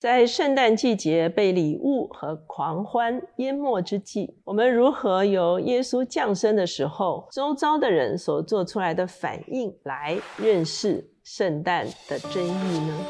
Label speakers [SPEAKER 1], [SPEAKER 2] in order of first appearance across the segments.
[SPEAKER 1] 在圣诞季节被礼物和狂欢淹没之际，我们如何由耶稣降生的时候，周遭的人所做出来的反应来认识圣诞的真意呢？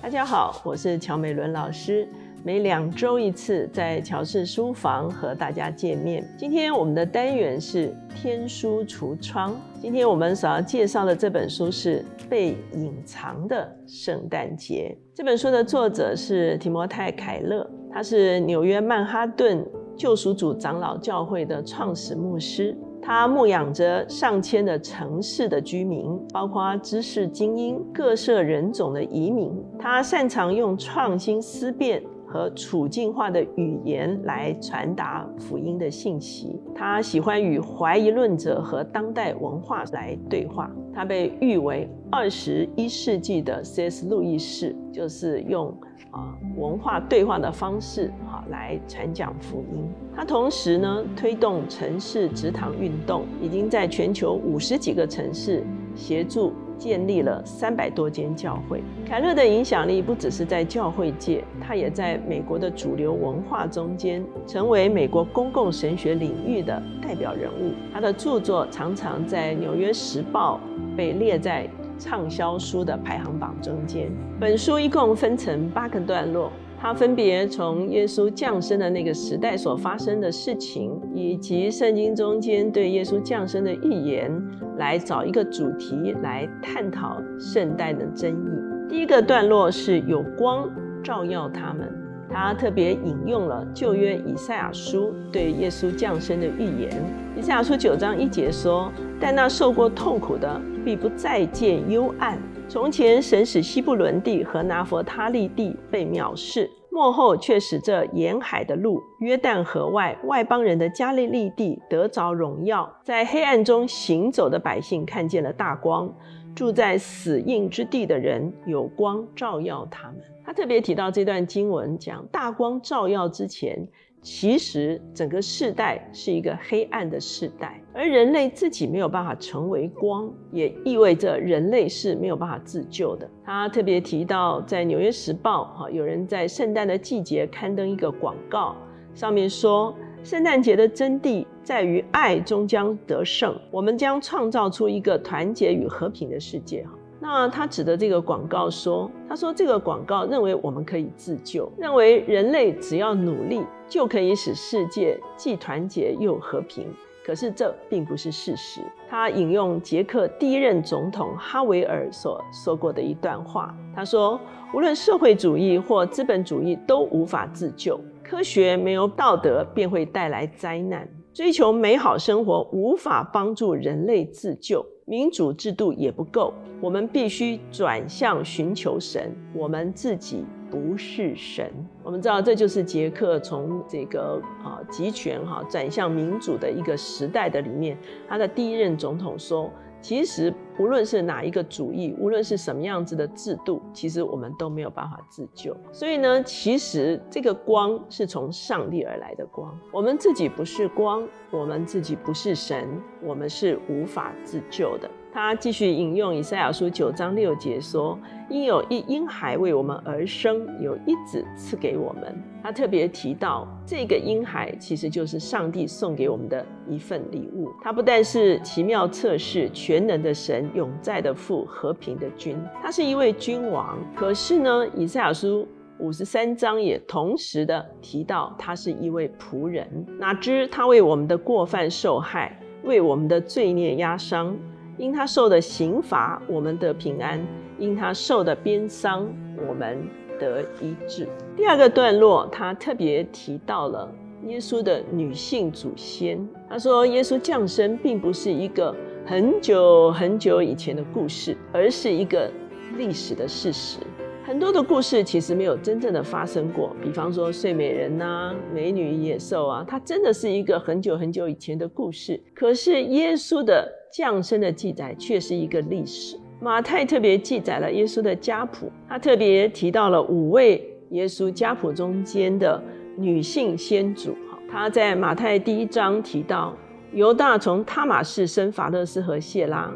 [SPEAKER 1] 大家好，我是乔美伦老师。每两周一次，在乔氏书房和大家见面。今天我们的单元是天书橱窗。今天我们所要介绍的这本书是《被隐藏的圣诞节》。这本书的作者是提摩太·凯勒，他是纽约曼哈顿救赎主长老教会的创始牧师。他牧养着上千的城市的居民，包括知识精英、各色人种的移民。他擅长用创新思辨。和处境化的语言来传达福音的信息。他喜欢与怀疑论者和当代文化来对话。他被誉为二十一世纪的 C.S. 路易士，就是用啊文化对话的方式哈来传讲福音。他同时呢推动城市职堂运动，已经在全球五十几个城市协助。建立了三百多间教会。凯勒的影响力不只是在教会界，他也在美国的主流文化中间成为美国公共神学领域的代表人物。他的著作常常在《纽约时报》被列在畅销书的排行榜中间。本书一共分成八个段落。它分别从耶稣降生的那个时代所发生的事情，以及圣经中间对耶稣降生的预言，来找一个主题来探讨圣诞的真意。第一个段落是有光照耀他们，他特别引用了旧约以赛亚书对耶稣降生的预言。以赛亚书九章一节说：“但那受过痛苦的，必不再见幽暗。”从前，神使西布伦地和拿佛他利地被藐视，末后却使这沿海的路、约旦河外外邦人的加利利地得着荣耀。在黑暗中行走的百姓看见了大光，住在死荫之地的人有光照耀他们。他特别提到这段经文，讲大光照耀之前。其实整个世代是一个黑暗的世代，而人类自己没有办法成为光，也意味着人类是没有办法自救的。他特别提到，在《纽约时报》哈，有人在圣诞的季节刊登一个广告，上面说：“圣诞节的真谛在于爱终将得胜，我们将创造出一个团结与和平的世界。”哈。那他指的这个广告说：“他说这个广告认为我们可以自救，认为人类只要努力就可以使世界既团结又和平。可是这并不是事实。”他引用捷克第一任总统哈维尔所说过的一段话，他说：“无论社会主义或资本主义都无法自救，科学没有道德便会带来灾难，追求美好生活无法帮助人类自救。”民主制度也不够，我们必须转向寻求神。我们自己不是神。我们知道，这就是捷克从这个啊集权哈转向民主的一个时代的里面，他的第一任总统说。其实，无论是哪一个主义，无论是什么样子的制度，其实我们都没有办法自救。所以呢，其实这个光是从上帝而来的光，我们自己不是光，我们自己不是神，我们是无法自救的。他继续引用以赛亚书九章六节说：“因有一婴孩为我们而生，有一子赐给我们。”他特别提到，这个婴孩其实就是上帝送给我们的一份礼物。他不但是奇妙测试、全能的神、永在的父、和平的君，他是一位君王。可是呢，以赛亚书五十三章也同时的提到，他是一位仆人。哪知他为我们的过犯受害，为我们的罪孽压伤。因他受的刑罚，我们得平安；因他受的鞭伤，我们得医治。第二个段落，他特别提到了耶稣的女性祖先。他说，耶稣降生并不是一个很久很久以前的故事，而是一个历史的事实。很多的故事其实没有真正的发生过，比方说睡美人呐、美女野兽啊，它真的是一个很久很久以前的故事。可是耶稣的降生的记载却是一个历史。马太特别记载了耶稣的家谱，他特别提到了五位耶稣家谱中间的女性先祖。哈，他在马太第一章提到犹大从他马士生法勒斯和谢拉。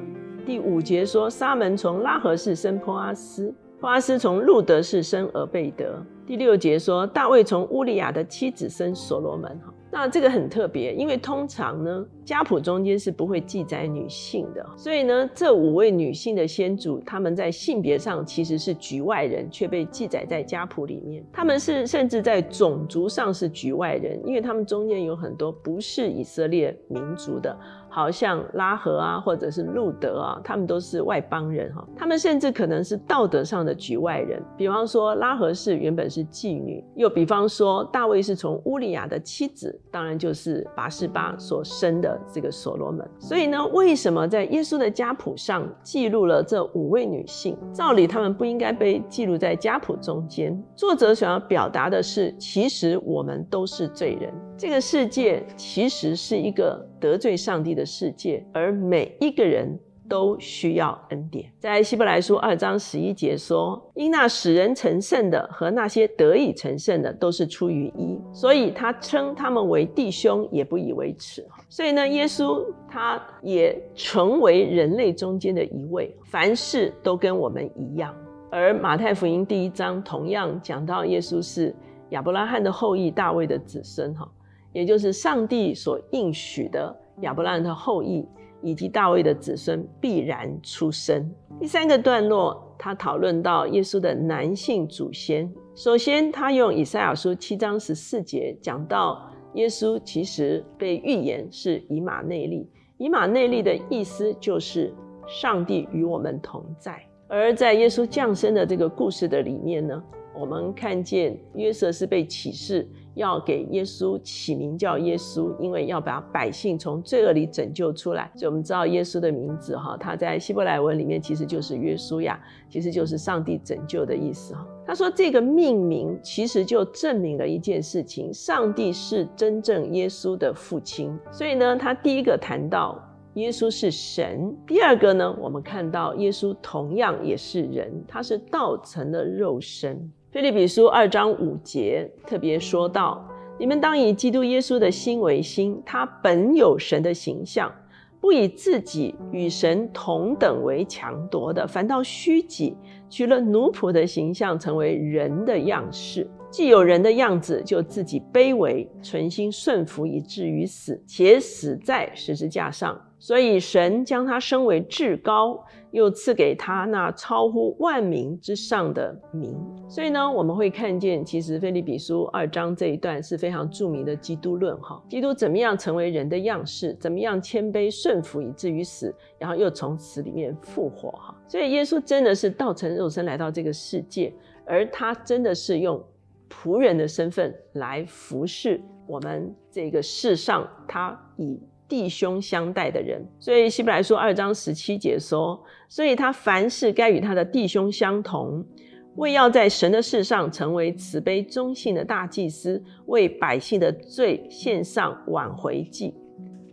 [SPEAKER 1] 第五节说，沙门从拉合士生波阿斯，花斯从路德士生俄贝德。第六节说，大卫从乌利亚的妻子生所罗门。哈。那这个很特别，因为通常呢，家谱中间是不会记载女性的，所以呢，这五位女性的先祖，他们在性别上其实是局外人，却被记载在家谱里面。他们是甚至在种族上是局外人，因为他们中间有很多不是以色列民族的。好像拉合啊，或者是路德啊，他们都是外邦人哈。他们甚至可能是道德上的局外人。比方说，拉合是原本是妓女；又比方说，大卫是从乌利亚的妻子，当然就是拔示巴所生的这个所罗门。所以呢，为什么在耶稣的家谱上记录了这五位女性？照理他们不应该被记录在家谱中间。作者想要表达的是，其实我们都是罪人。这个世界其实是一个得罪上帝的世界，而每一个人都需要恩典。在希伯来书二章十一节说：“因那使人成圣的和那些得以成圣的，都是出于一，所以他称他们为弟兄，也不以为耻。”所以呢，耶稣他也成为人类中间的一位，凡事都跟我们一样。而马太福音第一章同样讲到耶稣是亚伯拉罕的后裔，大卫的子孙。哈。也就是上帝所应许的亚伯拉罕的后裔以及大卫的子孙必然出生。第三个段落，他讨论到耶稣的男性祖先。首先，他用以赛亚书七章十四节讲到耶稣其实被预言是以马内利。以马内利的意思就是上帝与我们同在。而在耶稣降生的这个故事的里面呢，我们看见约瑟是被启示。要给耶稣起名叫耶稣，因为要把百姓从罪恶里拯救出来。所以我们知道耶稣的名字哈，他在希伯来文里面其实就是约书亚，其实就是上帝拯救的意思哈。他说这个命名其实就证明了一件事情：上帝是真正耶稣的父亲。所以呢，他第一个谈到耶稣是神；第二个呢，我们看到耶稣同样也是人，他是道成的肉身。菲利比书二章五节特别说到：“你们当以基督耶稣的心为心，他本有神的形象，不以自己与神同等为强夺的，反倒虚己，取了奴仆的形象，成为人的样式。既有人的样子，就自己卑微，存心顺服，以至于死，且死在十字架上。所以神将他升为至高。”又赐给他那超乎万民之上的名，所以呢，我们会看见，其实菲利比书二章这一段是非常著名的基督论哈。基督怎么样成为人的样式，怎么样谦卑顺服以至于死，然后又从死里面复活哈。所以耶稣真的是道成肉身来到这个世界，而他真的是用仆人的身份来服侍我们这个世上，他以。弟兄相待的人，所以希伯来书二章十七节说：“所以他凡事该与他的弟兄相同，为要在神的事上成为慈悲忠信的大祭司，为百姓的罪献上挽回祭。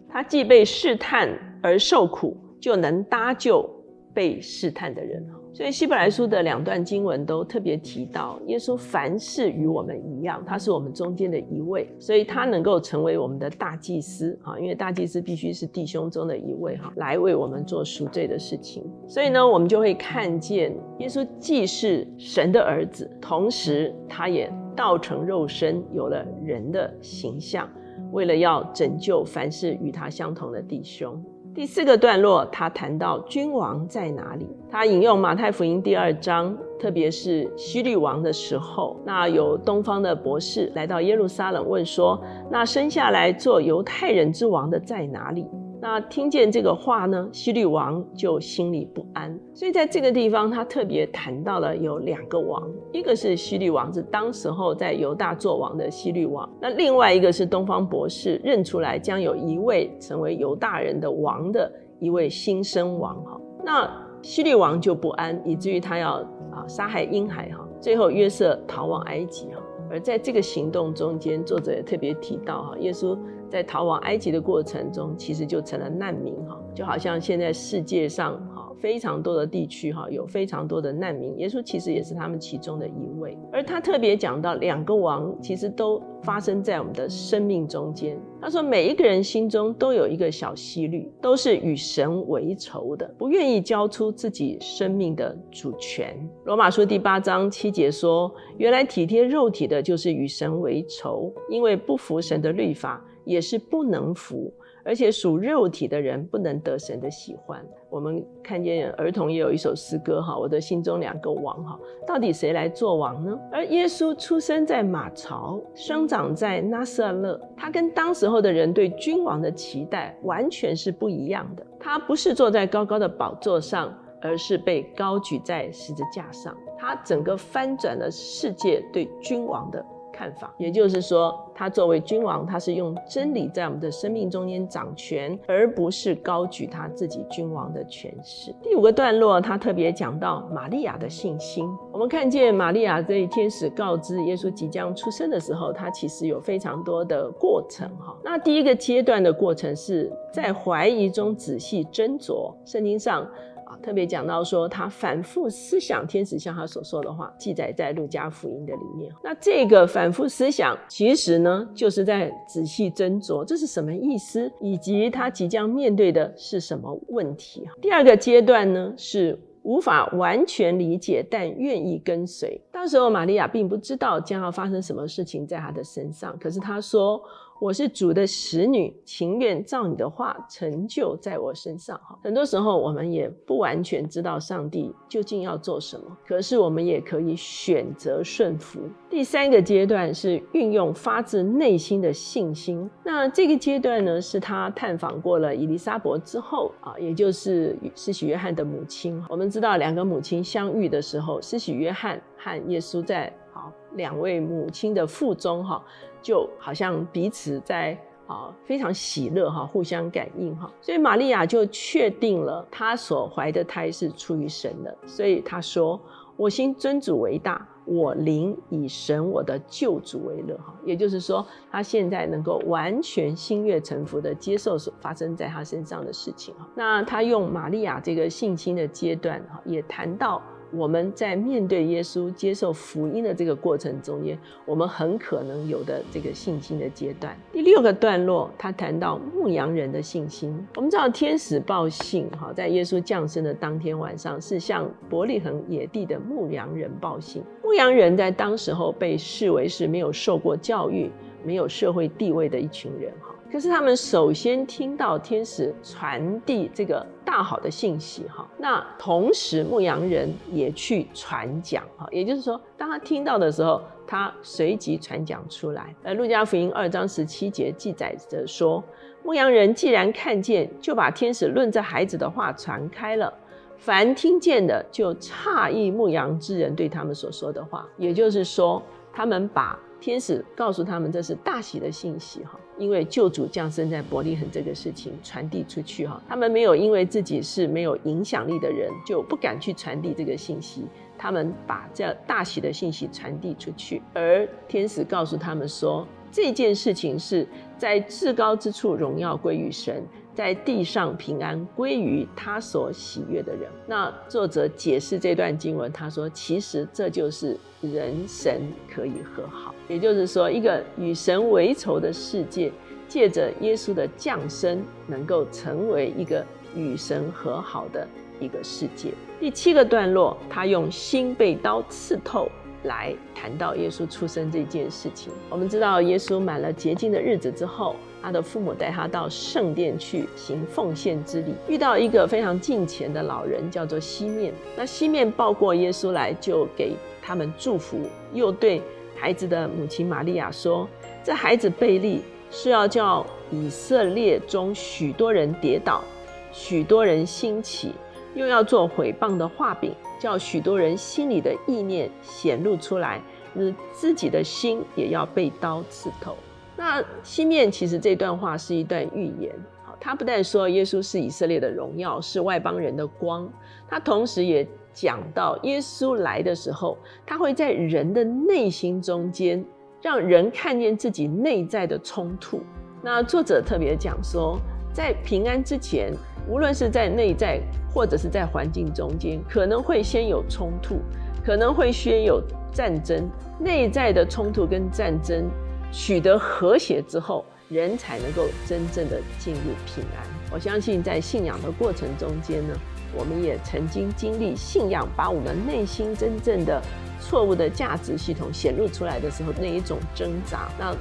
[SPEAKER 1] 他既被试探而受苦，就能搭救被试探的人。”所以希伯来书的两段经文都特别提到，耶稣凡事与我们一样，他是我们中间的一位，所以他能够成为我们的大祭司啊，因为大祭司必须是弟兄中的一位哈，来为我们做赎罪的事情。所以呢，我们就会看见耶稣既是神的儿子，同时他也道成肉身，有了人的形象，为了要拯救凡是与他相同的弟兄。第四个段落，他谈到君王在哪里？他引用马太福音第二章，特别是希律王的时候，那有东方的博士来到耶路撒冷问说：“那生下来做犹太人之王的在哪里？”那听见这个话呢，希律王就心里不安。所以在这个地方，他特别谈到了有两个王，一个是希律王，是当时候在犹大做王的希律王；那另外一个是东方博士认出来将有一位成为犹大人的王的一位新生王哈。那希律王就不安，以至于他要啊杀害婴孩哈。最后约瑟逃往埃及哈。而在这个行动中间，作者也特别提到哈，耶稣。在逃往埃及的过程中，其实就成了难民哈，就好像现在世界上哈非常多的地区哈有非常多的难民，耶稣其实也是他们其中的一位。而他特别讲到两个王，其实都发生在我们的生命中间。他说，每一个人心中都有一个小希律，都是与神为仇的，不愿意交出自己生命的主权。罗马书第八章七节说，原来体贴肉体的，就是与神为仇，因为不服神的律法，也是不能服。而且属肉体的人不能得神的喜欢。我们看见儿童也有一首诗歌哈，我的心中两个王哈，到底谁来做王呢？而耶稣出生在马槽，生长在拿撒勒，他跟当时候的人对君王的期待完全是不一样的。他不是坐在高高的宝座上，而是被高举在十字架上。他整个翻转了世界对君王的。看法，也就是说，他作为君王，他是用真理在我们的生命中间掌权，而不是高举他自己君王的权势。第五个段落，他特别讲到玛利亚的信心。我们看见玛利亚这天使告知耶稣即将出生的时候，他其实有非常多的过程哈。那第一个阶段的过程是在怀疑中仔细斟酌，圣经上。特别讲到说，他反复思想天使向他所说的话，记载在路加福音的里面。那这个反复思想，其实呢，就是在仔细斟酌这是什么意思，以及他即将面对的是什么问题。第二个阶段呢，是无法完全理解，但愿意跟随。当时候，玛利亚并不知道将要发生什么事情在他的身上，可是他说。我是主的使女，情愿照你的话成就在我身上。哈，很多时候我们也不完全知道上帝究竟要做什么，可是我们也可以选择顺服。第三个阶段是运用发自内心的信心。那这个阶段呢，是他探访过了伊丽莎伯之后啊，也就是施洗约翰的母亲。我们知道两个母亲相遇的时候，施洗约翰和耶稣在两位母亲的腹中哈。就好像彼此在啊非常喜乐哈，互相感应哈，所以玛利亚就确定了她所怀的胎是出于神的，所以她说：“我心尊主为大，我灵以神我的救主为乐。”哈，也就是说，她现在能够完全心悦诚服的接受所发生在她身上的事情哈。那她用玛利亚这个信心的阶段哈，也谈到。我们在面对耶稣接受福音的这个过程中间，我们很可能有的这个信心的阶段。第六个段落，他谈到牧羊人的信心。我们知道天使报信，哈，在耶稣降生的当天晚上，是向伯利恒野地的牧羊人报信。牧羊人在当时候被视为是没有受过教育、没有社会地位的一群人，哈。可是他们首先听到天使传递这个大好的信息，哈，那同时牧羊人也去传讲，哈，也就是说，当他听到的时候，他随即传讲出来。呃，路加福音二章十七节记载着说，牧羊人既然看见，就把天使论这孩子的话传开了，凡听见的就诧异牧羊之人对他们所说的话，也就是说，他们把。天使告诉他们这是大喜的信息哈，因为救主降生在伯利恒这个事情传递出去哈，他们没有因为自己是没有影响力的人就不敢去传递这个信息，他们把这大喜的信息传递出去，而天使告诉他们说这件事情是在至高之处荣耀归于神。在地上平安归于他所喜悦的人。那作者解释这段经文，他说：“其实这就是人神可以和好，也就是说，一个与神为仇的世界，借着耶稣的降生，能够成为一个与神和好的一个世界。”第七个段落，他用心被刀刺透来谈到耶稣出生这件事情。我们知道，耶稣满了洁净的日子之后。他的父母带他到圣殿去行奉献之礼，遇到一个非常敬虔的老人，叫做西面。那西面抱过耶稣来，就给他们祝福，又对孩子的母亲玛利亚说：“这孩子贝利是要叫以色列中许多人跌倒，许多人兴起，又要做毁谤的画饼，叫许多人心里的意念显露出来，你自己的心也要被刀刺透。”那西面其实这段话是一段预言，好，他不但说耶稣是以色列的荣耀，是外邦人的光，他同时也讲到耶稣来的时候，他会在人的内心中间，让人看见自己内在的冲突。那作者特别讲说，在平安之前，无论是在内在或者是在环境中间，可能会先有冲突，可能会先有战争，内在的冲突跟战争。取得和谐之后，人才能够真正的进入平安。我相信在信仰的过程中间呢，我们也曾经经历信仰把我们内心真正的错误的价值系统显露出来的时候那一种挣扎。那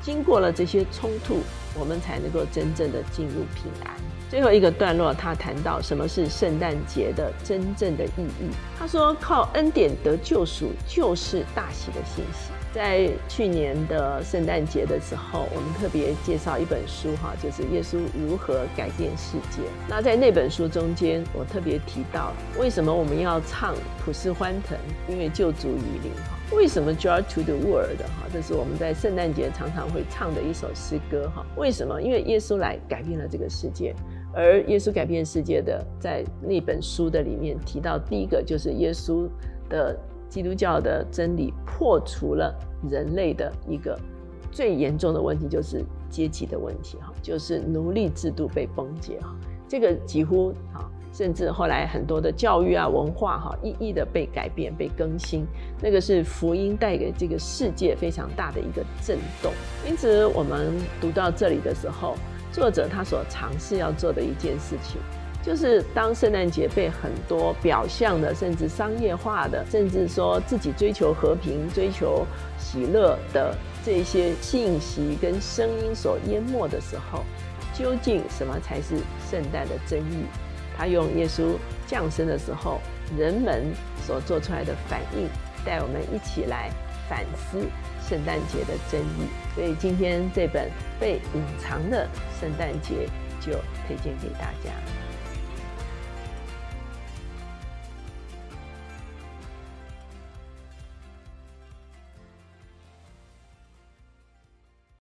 [SPEAKER 1] 经过了这些冲突，我们才能够真正的进入平安。最后一个段落，他谈到什么是圣诞节的真正的意义。他说：“靠恩典得救赎，就是大喜的信息。”在去年的圣诞节的时候，我们特别介绍一本书，哈，就是耶稣如何改变世界。那在那本书中间，我特别提到为什么我们要唱普世欢腾，因为救主于临，哈。为什么 Joy to the World，哈，这是我们在圣诞节常常会唱的一首诗歌，哈。为什么？因为耶稣来改变了这个世界，而耶稣改变世界的，在那本书的里面提到，第一个就是耶稣的。基督教的真理破除了人类的一个最严重的问题，就是阶级的问题，哈，就是奴隶制度被崩解，哈，这个几乎，哈，甚至后来很多的教育啊、文化，哈，一一的被改变、被更新，那个是福音带给这个世界非常大的一个震动。因此，我们读到这里的时候，作者他所尝试要做的一件事情。就是当圣诞节被很多表象的，甚至商业化的，甚至说自己追求和平、追求喜乐的这些信息跟声音所淹没的时候，究竟什么才是圣诞的真意？他用耶稣降生的时候人们所做出来的反应，带我们一起来反思圣诞节的争议。所以今天这本被隐藏的圣诞节就推荐给大家。